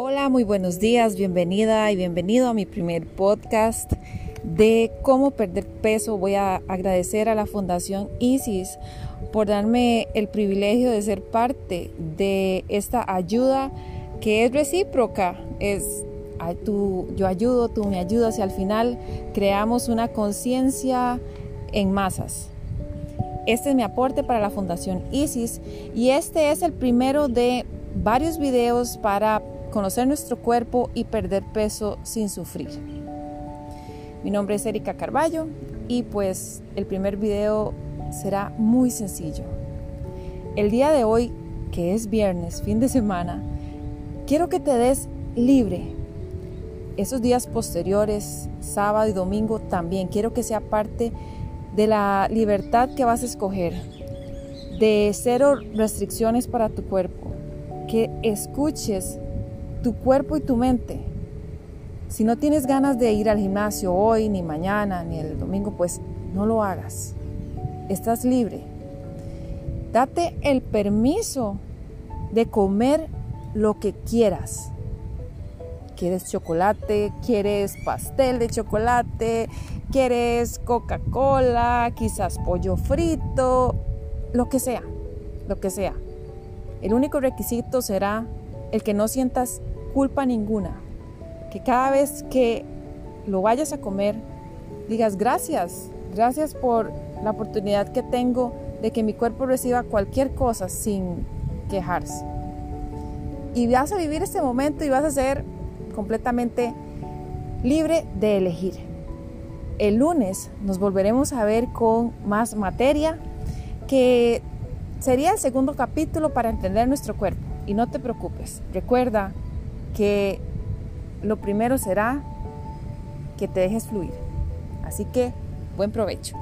Hola, muy buenos días, bienvenida y bienvenido a mi primer podcast de cómo perder peso. Voy a agradecer a la Fundación ISIS por darme el privilegio de ser parte de esta ayuda que es recíproca. Es tú, yo ayudo, tú me ayudas y al final creamos una conciencia en masas. Este es mi aporte para la Fundación ISIS y este es el primero de varios videos para conocer nuestro cuerpo y perder peso sin sufrir. Mi nombre es Erika Carballo y pues el primer video será muy sencillo. El día de hoy, que es viernes, fin de semana, quiero que te des libre. Esos días posteriores, sábado y domingo, también quiero que sea parte de la libertad que vas a escoger, de cero restricciones para tu cuerpo, que escuches tu cuerpo y tu mente. Si no tienes ganas de ir al gimnasio hoy, ni mañana, ni el domingo, pues no lo hagas. Estás libre. Date el permiso de comer lo que quieras. ¿Quieres chocolate? ¿Quieres pastel de chocolate? ¿Quieres Coca-Cola? Quizás pollo frito? Lo que sea, lo que sea. El único requisito será el que no sientas culpa ninguna. Que cada vez que lo vayas a comer, digas gracias, gracias por la oportunidad que tengo de que mi cuerpo reciba cualquier cosa sin quejarse. Y vas a vivir este momento y vas a ser completamente libre de elegir. El lunes nos volveremos a ver con más materia que sería el segundo capítulo para entender nuestro cuerpo. Y no te preocupes, recuerda que lo primero será que te dejes fluir. Así que buen provecho.